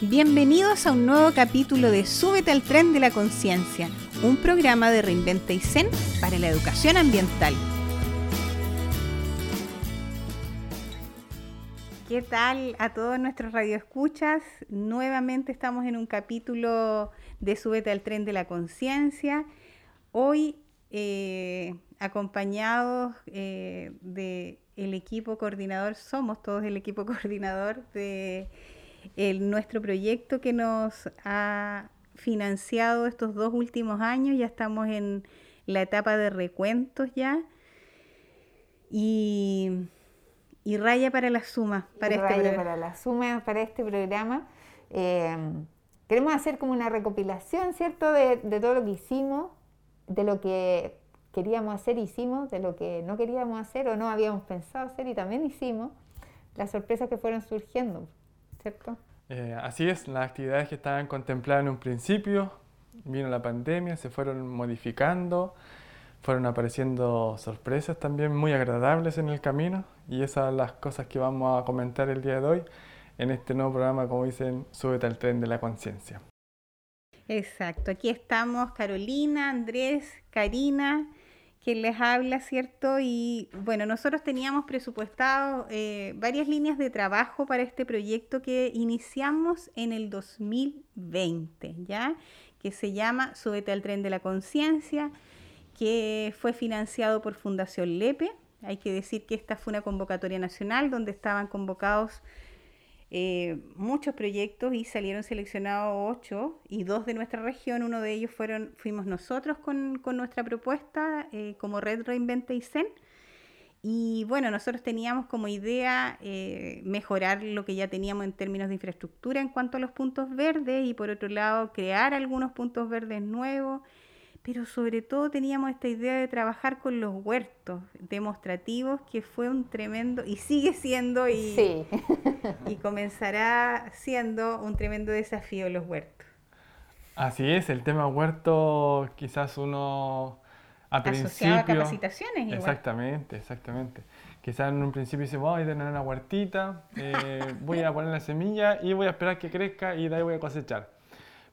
Bienvenidos a un nuevo capítulo de Súbete al tren de la conciencia, un programa de Reinventa y Zen para la educación ambiental. ¿Qué tal a todos nuestros radioescuchas? Nuevamente estamos en un capítulo de Súbete al tren de la conciencia. Hoy eh, acompañados eh, del equipo coordinador, somos todos el equipo coordinador de nuestro proyecto que nos ha financiado estos dos últimos años. Ya estamos en la etapa de recuentos ya. Y, raya para la suma. Para este raya para la suma para este programa. Eh, queremos hacer como una recopilación, ¿cierto?, de, de todo lo que hicimos, de lo que queríamos hacer, hicimos, de lo que no queríamos hacer o no habíamos pensado hacer y también hicimos, las sorpresas que fueron surgiendo, ¿cierto? Eh, así es, las actividades que estaban contempladas en un principio, vino la pandemia, se fueron modificando, fueron apareciendo sorpresas también muy agradables en el camino y esas son las cosas que vamos a comentar el día de hoy en este nuevo programa, como dicen, Súbete al tren de la conciencia. Exacto, aquí estamos Carolina, Andrés, Karina quien les habla, ¿cierto? Y bueno, nosotros teníamos presupuestado eh, varias líneas de trabajo para este proyecto que iniciamos en el 2020, ¿ya? Que se llama Súbete al tren de la conciencia, que fue financiado por Fundación Lepe. Hay que decir que esta fue una convocatoria nacional donde estaban convocados eh, muchos proyectos y salieron seleccionados ocho y dos de nuestra región. Uno de ellos fueron, fuimos nosotros con, nuestra propuesta eh, como Red Reinventa y Zen. Y bueno, nosotros teníamos como idea eh, mejorar lo que ya teníamos en términos de infraestructura en cuanto a los puntos verdes y por otro lado crear algunos puntos verdes nuevos pero sobre todo teníamos esta idea de trabajar con los huertos demostrativos, que fue un tremendo, y sigue siendo, y, y comenzará siendo un tremendo desafío los huertos. Así es, el tema huerto quizás uno a principio... a capacitaciones igual. Exactamente, exactamente. Quizás en un principio dice, voy a tener una huertita, eh, voy a poner la semilla y voy a esperar que crezca y de ahí voy a cosechar.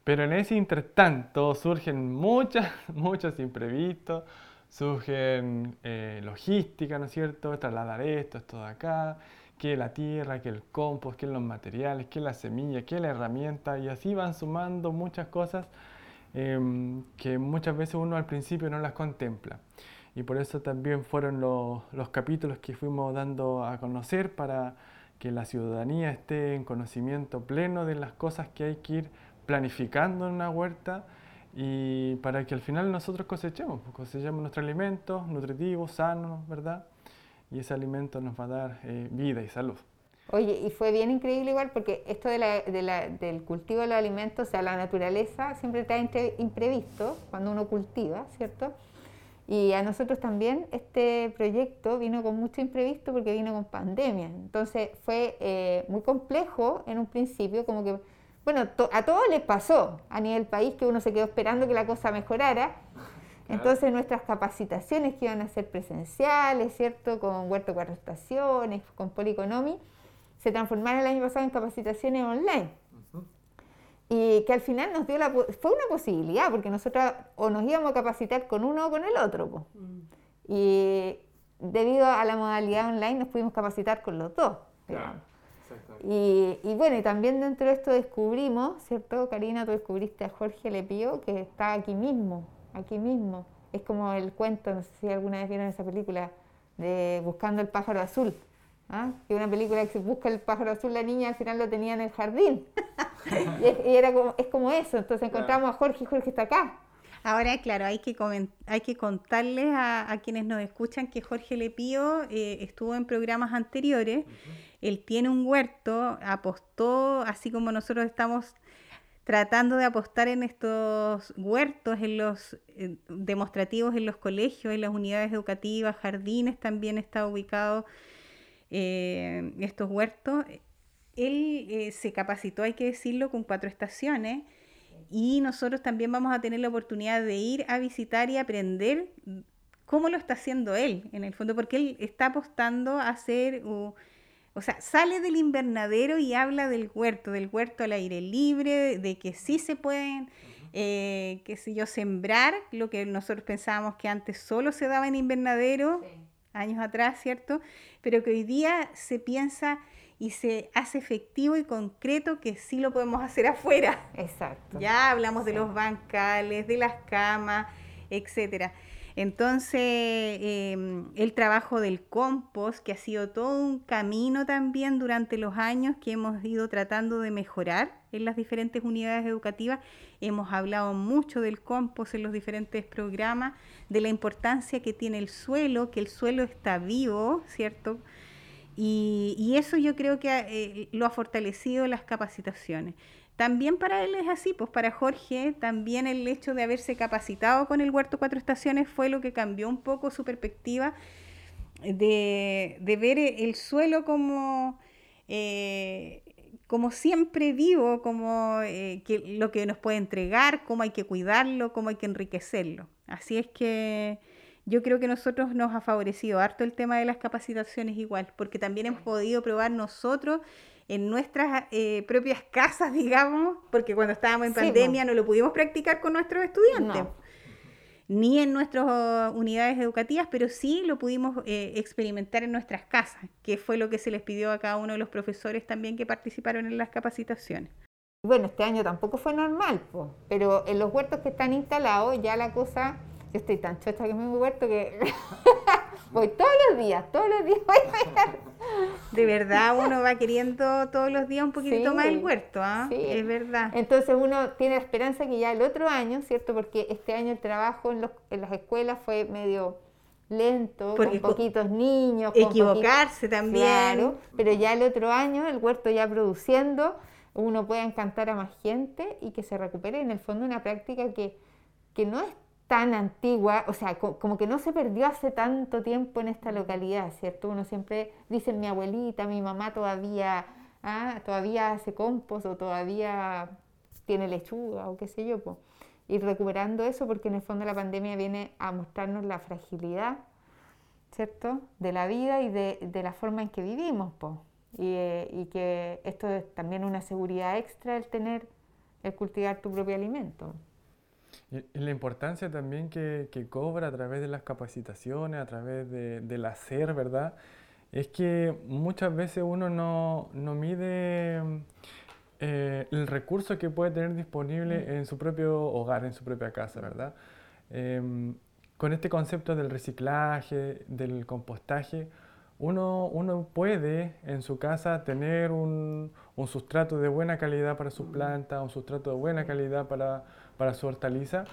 Pero en ese intertanto surgen muchas, muchos imprevistos, surgen eh, logística, ¿no es cierto? Trasladar esto, esto de acá, que la tierra, que el compost, que los materiales, que la semilla, que la herramienta, y así van sumando muchas cosas em, que muchas veces uno al principio no las contempla. Y por eso también fueron los, los capítulos que fuimos dando a conocer para que la ciudadanía esté en conocimiento pleno de las cosas que hay que ir planificando una huerta y para que al final nosotros cosechemos, pues, cosechemos nuestros alimentos nutritivos, sanos, ¿verdad? Y ese alimento nos va a dar eh, vida y salud. Oye, y fue bien increíble igual porque esto de la, del cultivo de los alimentos, o sea, la naturaleza siempre trae imprevisto cuando uno cultiva, ¿cierto? Y a nosotros también este proyecto vino con mucho imprevisto porque vino con pandemia. Entonces fue eh, muy complejo en un principio, como que bueno, a todos les pasó a nivel país que uno se quedó esperando que la cosa mejorara. Entonces nuestras capacitaciones que iban a ser presenciales, ¿cierto? Con Huerto Cuatro Estaciones, con Policonomi, se transformaron el año pasado en capacitaciones online. Y que al final nos dio la, fue una posibilidad, porque nosotros o nos íbamos a capacitar con uno o con el otro. Mm. Y debido a la modalidad online nos pudimos capacitar con los dos. Y, bueno, y también dentro de esto descubrimos, ¿cierto, Karina? Tú descubriste a Jorge Lepío, que está aquí mismo, aquí mismo. Es como el cuento, no sé si alguna vez vieron esa película, de Buscando el pájaro azul. ¿ah? Que una película que se busca el pájaro azul, la niña al final lo tenía en el jardín. y, es, era como, es como eso, entonces encontramos a Jorge y Jorge está acá. Ahora, claro, hay que, hay que contarles a, quienes nos escuchan que Jorge Lepío eh, estuvo en programas anteriores. Él tiene un huerto, apostó, así como nosotros estamos tratando de apostar en estos huertos, en los eh, demostrativos en los colegios, en las unidades educativas, jardines también está ubicado eh, estos huertos. Él se capacitó, hay que decirlo, con cuatro estaciones y nosotros también vamos a tener la oportunidad de ir a visitar y aprender cómo lo está haciendo él, en el fondo, porque él está apostando a hacer o sea, sale del invernadero y habla del huerto, del huerto al aire libre, de que sí se pueden, eh, qué sé yo, sembrar, lo que nosotros pensábamos que antes solo se daba en invernadero, años atrás, ¿cierto? Pero que hoy día se piensa y se hace efectivo y concreto que sí lo podemos hacer afuera. Exacto. Ya hablamos de los bancales, de las camas, etcétera. Entonces, em, el trabajo del compost, que ha sido todo un camino también durante los años que hemos ido tratando de mejorar en las diferentes unidades educativas. Hemos hablado mucho del compost en los diferentes programas, de la importancia que tiene el suelo, que el suelo está vivo, ¿cierto? Y, eso yo creo que eh, lo ha fortalecido las capacitaciones. También para él es así, pues para Jorge también el hecho de haberse capacitado con el Huerto Cuatro Estaciones fue lo que cambió un poco su perspectiva de, ver el suelo como, eh, como siempre vivo, como eh, que lo que nos puede entregar, cómo hay que cuidarlo, cómo hay que enriquecerlo. Así es que yo creo que nosotros nos ha favorecido harto el tema de las capacitaciones igual, porque también hemos podido probar nosotros en nuestras eh, propias casas, digamos, porque cuando estábamos en pandemia no lo pudimos practicar con nuestros estudiantes. Ni en nuestras unidades educativas, pero sí lo pudimos eh, experimentar en nuestras casas, que fue lo que se les pidió a cada uno de los profesores también que participaron en las capacitaciones. Bueno, este año tampoco fue normal, pero en los huertos que están instalados ya la cosa yo estoy tan chocha que me he huerto que voy todos los días, todos los días voy De verdad, uno va queriendo todos los días un poquito más el huerto, ¿ah? Sí. Es verdad. Entonces uno tiene la esperanza que ya el otro año, ¿cierto? Porque este año el trabajo en, los, en las escuelas fue medio lento, con poquitos niños. Equivocarse también. Claro, pero ya el otro año el huerto ya produciendo, uno puede encantar a más gente y que se recupere en el fondo una práctica que, que no es tan antigua, o sea, como que no se perdió hace tanto tiempo en esta localidad, ¿cierto? Uno siempre dice mi abuelita, mi mamá todavía, ah, todavía hace compost o todavía tiene lechuga o qué sé yo, pues. Ir recuperando eso porque en el fondo la pandemia viene a mostrarnos la fragilidad, ¿cierto? De la vida y de, la forma en que vivimos, pues. Y, eh, y que esto es también una seguridad extra el tener, el cultivar tu propio alimento. Y, la importancia también que, que, cobra a través de las capacitaciones, a través de, del hacer, ¿verdad? Es que muchas veces uno no, no mide eh, el recurso que puede tener disponible en su propio hogar, en su propia casa, ¿verdad? Em, con este concepto del reciclaje, del compostaje, uno, uno puede en su casa tener un, un sustrato de buena calidad para sus plantas, un sustrato de buena calidad para para su hortaliza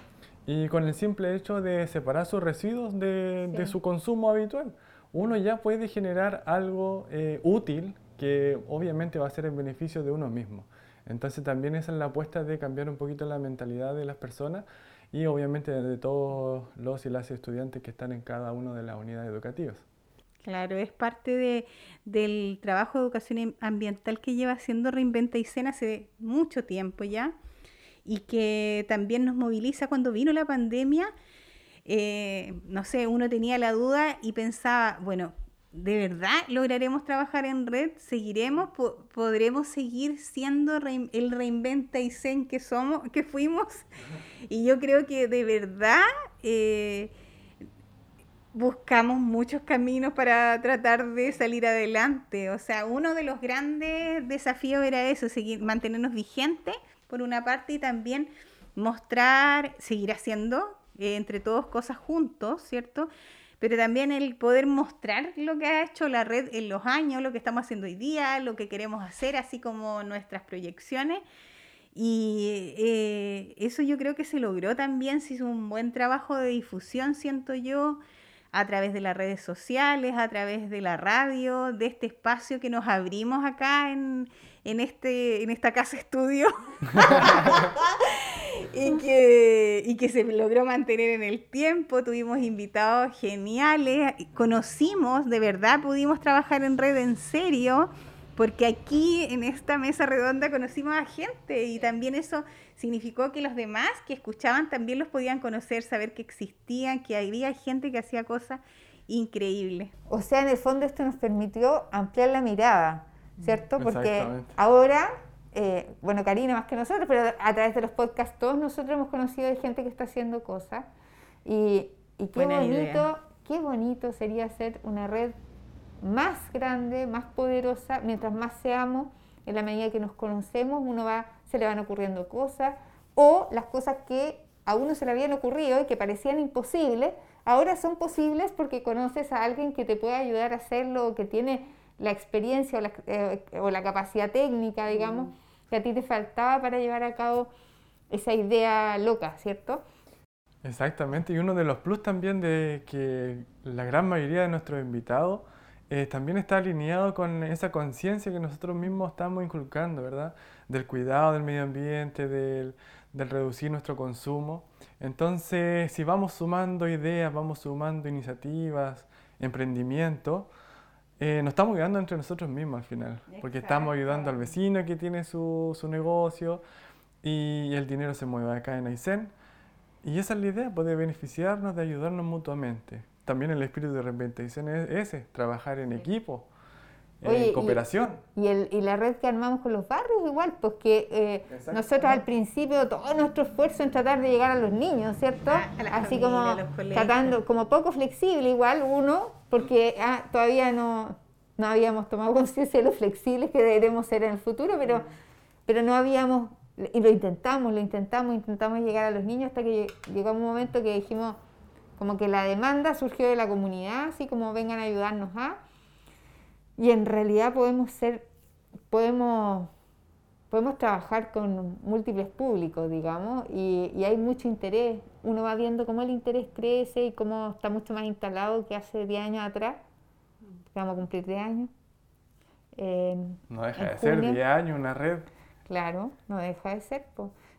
y con el simple hecho de separar sus residuos de, su consumo habitual, uno ya puede generar algo eh, útil que obviamente va a ser en beneficio de uno mismo. Entonces también esa es la apuesta de cambiar un poquito la mentalidad de las personas y obviamente de todos los y las estudiantes que están en cada una de las unidades educativas. Claro, es parte de, del trabajo de educación ambiental que lleva haciendo Reinventa y Cena hace mucho tiempo ya y que también nos moviliza cuando vino la pandemia. Eh, no sé, uno tenía la duda y pensaba, bueno, ¿de verdad lograremos trabajar en red? ¿Seguiremos? ¿Podremos seguir siendo el reinventa y zen que somos, que fuimos? Y yo creo que de verdad eh, buscamos muchos caminos para tratar de salir adelante. O sea, uno de los grandes desafíos era eso, seguir, mantenernos vigentes por una parte, y también mostrar, seguir haciendo eh, entre todos cosas juntos, ¿cierto? Pero también el poder mostrar lo que ha hecho la red en los años, lo que estamos haciendo hoy día, lo que queremos hacer, así como nuestras proyecciones. Y eh, eso yo creo que se logró también, se hizo un buen trabajo de difusión, siento yo, a través de las redes sociales, a través de la radio, de este espacio que nos abrimos acá en, en, este, en esta casa estudio. Y, que, y que se logró mantener en el tiempo. Tuvimos invitados geniales, conocimos, de verdad pudimos trabajar en red en serio, porque aquí en esta mesa redonda conocimos a gente. Y también eso significó que los demás que escuchaban también los podían conocer, saber que existían, que había gente que hacía cosas increíble. O sea, en el fondo esto nos permitió ampliar la mirada, ¿cierto? Porque ahora, eh, bueno, Karina más que nosotros, pero a través de los podcasts todos nosotros hemos conocido de gente que está haciendo cosas y, y qué bonito, qué bonito sería hacer una red más grande, más poderosa, mientras más seamos, en la medida que nos conocemos, uno va, se le van ocurriendo cosas, o las cosas que a uno se le habían ocurrido y que parecían imposibles, ahora son posibles porque conoces a alguien que te puede ayudar a hacerlo, o que tiene la experiencia o la, eh, o la capacidad técnica, digamos, mm. que a ti te faltaba para llevar a cabo esa idea loca, ¿cierto? Exactamente, y uno de los plus también de que la gran mayoría de nuestros invitados eh, también está alineado con esa conciencia que nosotros mismos estamos inculcando, ¿verdad? Del cuidado del medio ambiente, del, del reducir nuestro consumo. Entonces, si vamos sumando ideas, vamos sumando iniciativas, emprendimiento, eh, nos estamos ayudando entre nosotros mismos al final, porque estamos ayudando al vecino que tiene su, su, negocio y el dinero se mueve acá en Aysén. Y esa es la idea, poder beneficiarnos, de ayudarnos mutuamente. También el espíritu de Aysén es ese, trabajar en equipo cooperación. Y, el, y, la red que armamos con los barrios igual, pues que eh, nosotros al principio todo nuestro esfuerzo en tratar de llegar a los niños, ¿cierto? Ah, Así como tratando, como poco flexible igual uno, porque ah, todavía no, no habíamos tomado conciencia de lo flexibles que deberemos ser en el futuro, pero, pero no habíamos, y lo intentamos, lo intentamos, intentamos llegar a los niños hasta que llegó un momento que dijimos, como que la demanda surgió de la comunidad, así como vengan a ayudarnos a... Y en realidad podemos ser, podemos, podemos trabajar con múltiples públicos, digamos, y, hay mucho interés. Uno va viendo cómo el interés crece y cómo está mucho más instalado que hace 10 años atrás. Vamos a cumplir 10 años. no deja de ser 10 años una red. Claro, no deja de ser.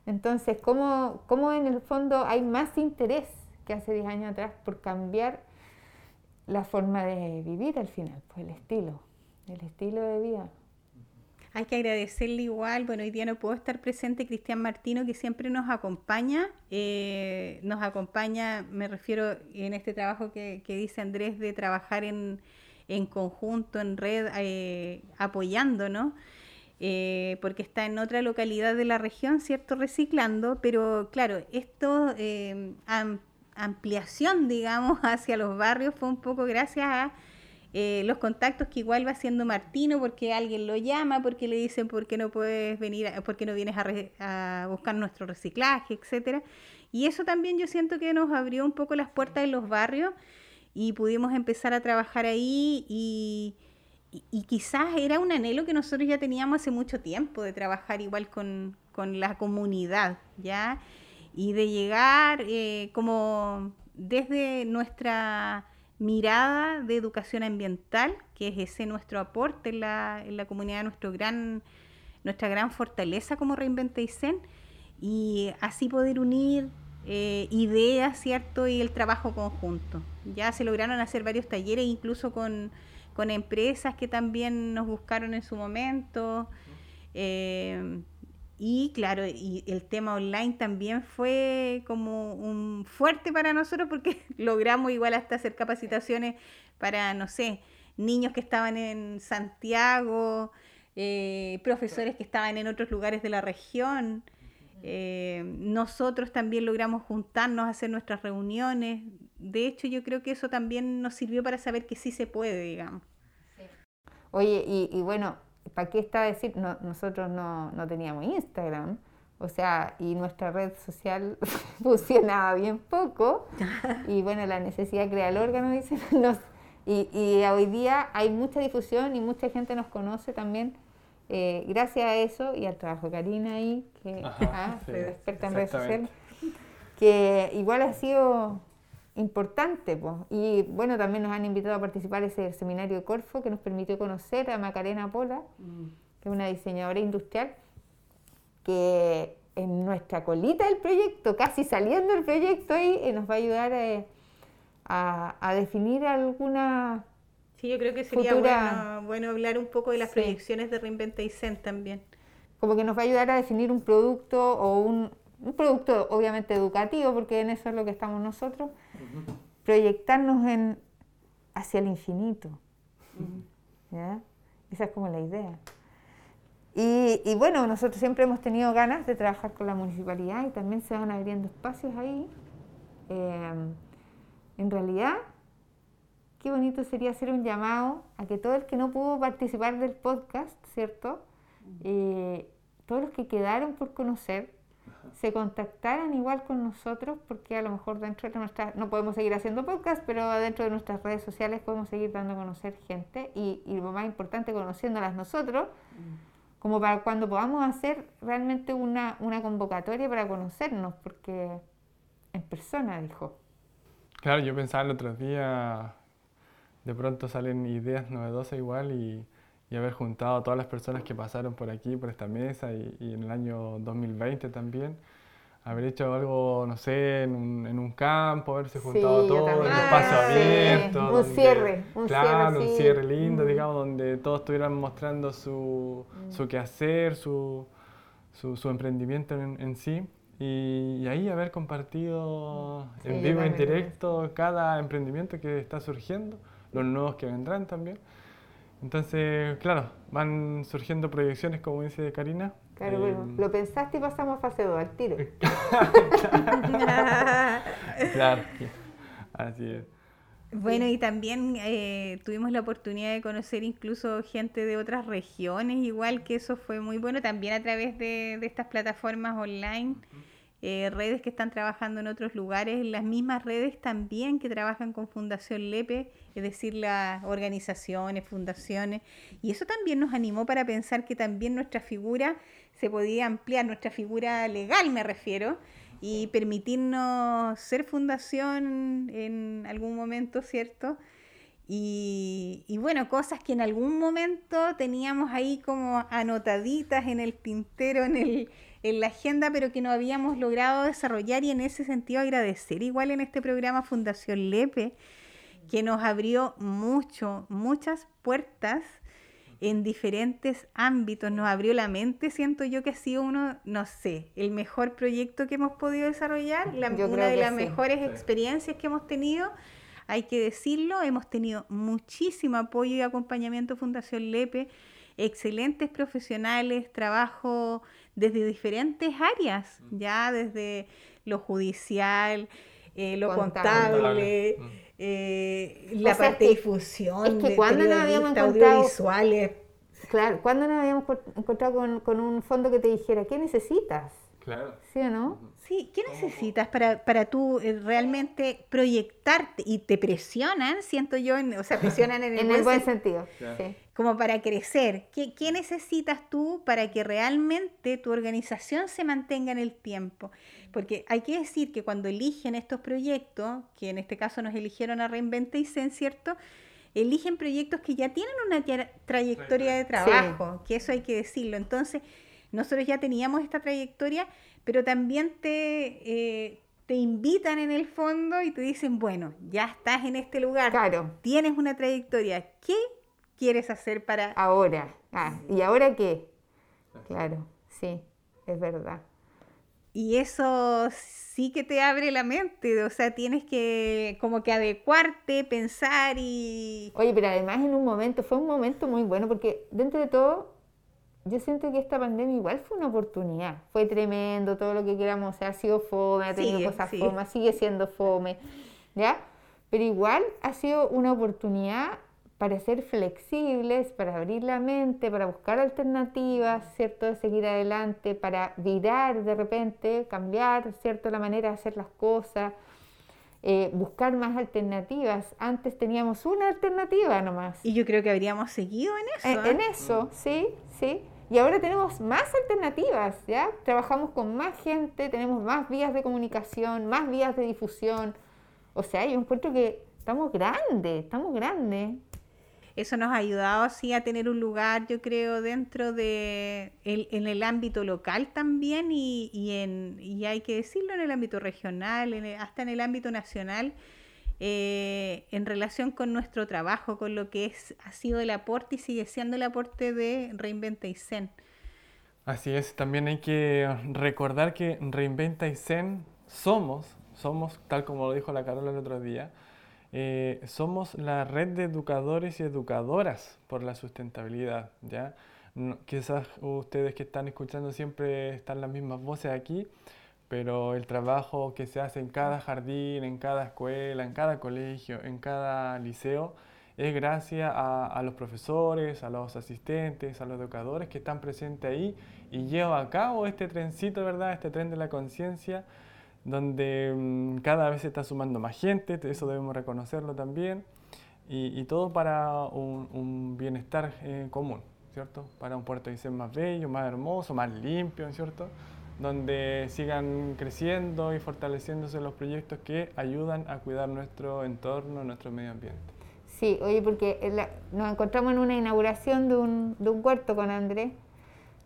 Entonces, ¿cómo, ¿cómo en el fondo hay más interés que hace 10 años atrás por cambiar la forma de vivir al final, pues el estilo, el estilo de vida. Hay que agradecerle igual, bueno, hoy día no puedo estar presente Cristian Martino, que siempre nos acompaña, eh, nos acompaña, me refiero en este trabajo que, dice Andrés, de trabajar en, conjunto, en red, eh, apoyándonos, eh, porque está en otra localidad de la región, ¿cierto? Reciclando, pero claro, esto eh, ampliación, digamos, hacia los barrios fue un poco gracias a eh, los contactos que igual va haciendo Martino, porque alguien lo llama, porque le dicen por qué no puedes venir, por qué no vienes a, buscar nuestro reciclaje, etcétera. Y eso también yo siento que nos abrió un poco las puertas de los barrios y pudimos empezar a trabajar ahí y, quizás era un anhelo que nosotros ya teníamos hace mucho tiempo de trabajar igual con, con la comunidad, ¿ya? Y de llegar eh, como desde nuestra mirada de educación ambiental, que es ese nuestro aporte en la, en la comunidad, nuestro gran, nuestra gran fortaleza como Reinventa y así poder unir eh, ideas, ¿cierto? Y el trabajo conjunto. Ya se lograron hacer varios talleres, incluso con, con empresas que también nos buscaron en su momento. Eh, y claro, y el tema online también fue como un fuerte para nosotros porque logramos igual hasta hacer capacitaciones para, no sé, niños que estaban en Santiago, eh, profesores que estaban en otros lugares de la región. Eh, nosotros también logramos juntarnos, hacer nuestras reuniones. De hecho, yo creo que eso también nos sirvió para saber que sí se puede, digamos. Oye, y, y bueno, ¿para qué está decir? nosotros no, teníamos Instagram, o sea, y nuestra red social funcionaba bien poco, y bueno, la necesidad crea el órgano, dicen, y, y, hoy día hay mucha difusión y mucha gente nos conoce también. Eh, gracias a eso y al trabajo de Karina ahí, que ah, experta en redes sociales, que igual ha sido importante. Pues. Y bueno, también nos han invitado a participar ese seminario de Corfo que nos permitió conocer a Macarena Pola, mm. que es una diseñadora industrial, que en nuestra colita del proyecto, casi saliendo del proyecto ahí, eh, nos va a ayudar eh, a, definir alguna... Sí, yo creo que sería bueno, bueno, hablar un poco de las proyecciones de Reinventa y Zen también. Como que nos va a ayudar a definir un producto o un, un producto obviamente educativo, porque en eso es lo que estamos nosotros, proyectarnos en, hacia el infinito. ¿ya? Esa es como la idea. Y, y, bueno, nosotros siempre hemos tenido ganas de trabajar con la municipalidad y también se van abriendo espacios ahí. Eh, en realidad, qué bonito sería hacer un llamado a que todo el que no pudo participar del podcast, ¿cierto? Eh, todos los que quedaron por conocer, se contactaran igual con nosotros, porque a lo mejor dentro de nuestras, no podemos seguir haciendo podcast, pero dentro de nuestras redes sociales podemos seguir dando a conocer gente y, y lo más importante, conociéndolas nosotros como para cuando podamos hacer realmente una, una convocatoria para conocernos, porque en persona, dijo. Claro, yo pensaba el otro día, de pronto salen ideas novedosas igual y, y haber juntado a todas las personas que pasaron por aquí, por esta mesa y, y en el año 2020 también haber hecho algo, no sé, en un, en un campo, haberse juntado Sí, yo todo, en un espacio Ah, sí. Un donde- cierre, un claro, cierre, un sí. cierre lindo, Mm. digamos, donde todos estuvieran mostrando su, su quehacer, su, su, su emprendimiento en, en sí. Y, y ahí haber compartido Sí, en vivo, en directo, cada emprendimiento que está surgiendo, los nuevos que vendrán también. Entonces, claro, van surgiendo proyecciones, como dice Karina. Claro, eh, bueno, lo pensaste y pasamos a fase 2 al tiro. Claro, así es. Bueno, y también eh, tuvimos la oportunidad de conocer incluso gente de otras regiones, igual que eso fue muy bueno, también a través de, de estas plataformas online, eh, redes que están trabajando en otros lugares, las mismas redes también que trabajan con Fundación Lepe, es decir, las organizaciones, fundaciones, y eso también nos animó para pensar que también nuestra figura se podía ampliar, nuestra figura legal me refiero, y permitirnos ser fundación en algún momento, ¿cierto? Y, y bueno, cosas que en algún momento teníamos ahí como anotaditas en el tintero, en, el, en la agenda, pero que no habíamos logrado desarrollar y en ese sentido agradecer igual en este programa Fundación Lepe, que nos abrió mucho, muchas puertas en diferentes ámbitos, nos abrió la mente, siento yo que ha sido uno, no sé, el mejor proyecto que hemos podido desarrollar, la- una de las sí. mejores experiencias que hemos tenido, hay que decirlo, hemos tenido muchísimo apoyo y acompañamiento Fundación Lepe, excelentes profesionales, trabajo desde diferentes áreas, ya desde lo judicial, eh, lo Contable. contable, Mm. eh, la O sea, parte es de que- difusión, es que de cuando nos habíamos encontrado- audiovisuales. Claro, ¿cuándo nos habíamos co- encontrado con, con un fondo que te dijera, ¿qué necesitas? Claro. ¿Sí o no? Sí, ¿qué necesitas para, para tú eh, realmente proyectarte? Y te presionan, siento yo, en- o sea, presionan en el, En buen el buen sen- sentido. Sí. como para crecer. ¿Qué, qué necesitas tú para que realmente tu organización se mantenga en el tiempo? Porque hay que decir que cuando eligen estos proyectos, que en este caso nos eligieron a Reinventa y Zen, ¿cierto? Eligen proyectos que ya tienen una tra- trayectoria de trabajo, que eso hay que decirlo. Entonces, nosotros ya teníamos esta trayectoria, pero también te, eh, te invitan en el fondo y te dicen, bueno, ya estás en este lugar, Claro, tienes una trayectoria, ¿qué quieres hacer para... ahora. Ah, ¿Y ahora qué? Claro, sí, es verdad. Y eso sí que te abre la mente, o sea, tienes que como que adecuarte, pensar y... Oye, pero además en un momento, fue un momento muy bueno porque dentro de todo, yo siento que esta pandemia igual fue una oportunidad. Fue tremendo, todo lo que queramos, o sea, ha sido fome, ha tenido Sigue, cosas sí. fome, sigue siendo fome, ¿ya? Pero igual ha sido una oportunidad para ser flexibles, para abrir la mente, para buscar alternativas, ¿cierto? De seguir adelante, para virar de repente, cambiar, ¿cierto? La manera de hacer las cosas eh, buscar más alternativas. Antes teníamos una alternativa nomás. Y yo creo que habríamos seguido en eso. En, en ¿eh? eso, sí, sí. Y ahora tenemos más alternativas, ¿ya? Trabajamos con más gente, tenemos más vías de comunicación, más vías de difusión. O sea, yo encuentro que estamos grandes, estamos grandes. Eso nos ha ayudado así a tener un lugar, yo creo, dentro de el, en el ámbito local también y, y en y hay que decirlo en el ámbito regional, hasta en el ámbito nacional, eh, en relación con nuestro trabajo, con lo que es ha sido el aporte y sigue siendo el aporte de Reinventa y Zen. Así es, también hay que recordar que Reinventa y Zen somos, somos, tal como lo dijo la Carola el otro día, eh, somos la red de educadores y educadoras por la sustentabilidad, ¿ya? quizás ustedes que están escuchando siempre están las mismas voces aquí, pero el trabajo que se hace en cada jardín, en cada escuela, en cada colegio, en cada liceo, es gracias a, los profesores, a los asistentes, a los educadores que están presentes ahí y llevan a cabo este trencito, ¿verdad? Este tren de la conciencia, donde mm, cada vez se está sumando más gente, eso debemos reconocerlo también, y, todo para un, bienestar eh, común, ¿cierto? Para un puerto ser más bello, más hermoso, más limpio, ¿cierto? Donde sigan creciendo y fortaleciéndose los proyectos que ayudan a cuidar nuestro entorno, nuestro medio ambiente. Sí, oye, porque nos encontramos en una inauguración de un, de un huerto con Andrés,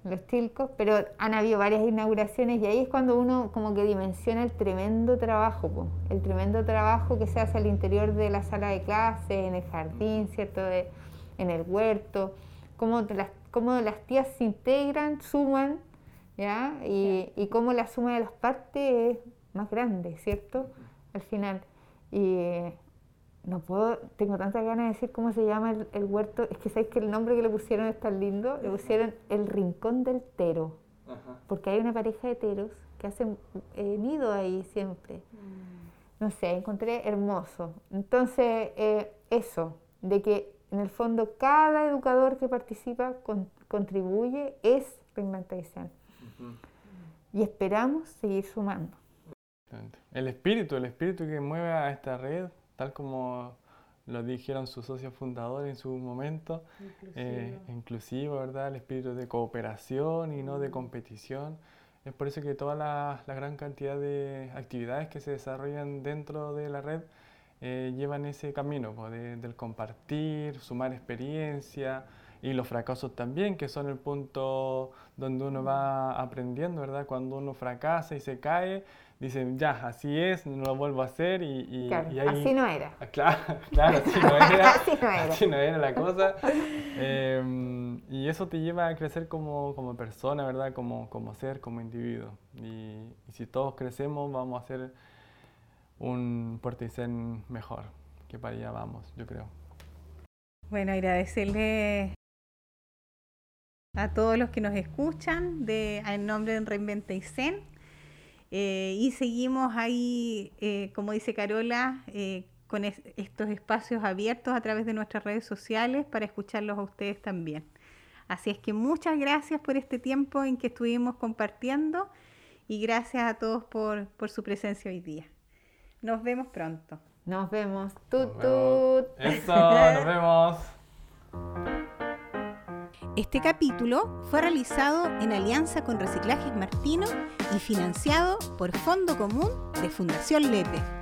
los Tilcos, pero han habido varias inauguraciones y ahí es cuando uno como que dimensiona el tremendo trabajo, el tremendo trabajo que se hace al interior de la sala de clases, en el jardín, ¿cierto? en el huerto, cómo cómo las tías se integran, suman ¿ya? Y, y cómo la suma de las partes es más grande, ¿cierto? Al final. Y no puedo, tengo tantas ganas de decir cómo se llama el, huerto, es que sabéis que el nombre que le pusieron es tan lindo, le pusieron el Rincón del Tero, porque hay una pareja de teros que hacen eh, nido ahí siempre. Mm. No sé, encontré hermoso. Entonces, eh, eso, de que en el fondo cada educador que participa contribuye es Reinventation. Y esperamos seguir sumando. El espíritu, el espíritu que mueve a esta red, tal como lo dijeron sus socios fundadores en su momento, eh, inclusivo, ¿verdad? El espíritu de cooperación y no de competición. Es por eso que toda la, gran cantidad de actividades que se desarrollan dentro de la red eh, llevan ese camino pues, del compartir, sumar experiencia, y los fracasos también, que son el punto donde uno va aprendiendo, ¿verdad? Cuando uno fracasa y se cae, dicen, ya, así es, no lo vuelvo a hacer y, así no era. Ah, claro, claro, así no era. así, no era. así no era la cosa. Em, y eso te lleva a crecer como, como persona, ¿verdad? Como, como ser, como individuo. Y, si todos crecemos, vamos a ser un Puerto mejor, que para allá vamos, yo creo. Bueno, agradecerle a todos los que nos escuchan de, en nombre de Reinventa y Zen. Eh, y seguimos ahí, eh, como dice Carola, eh, con estos espacios abiertos a través de nuestras redes sociales para escucharlos a ustedes también. Así es que muchas gracias por este tiempo en que estuvimos compartiendo y gracias a todos por, por su presencia hoy día. Nos vemos pronto. Nos vemos. Tut, tut. Eso, nos vemos. Este capítulo fue realizado en alianza con Reciclajes Martino y financiado por Fondo Común de Fundación Lete.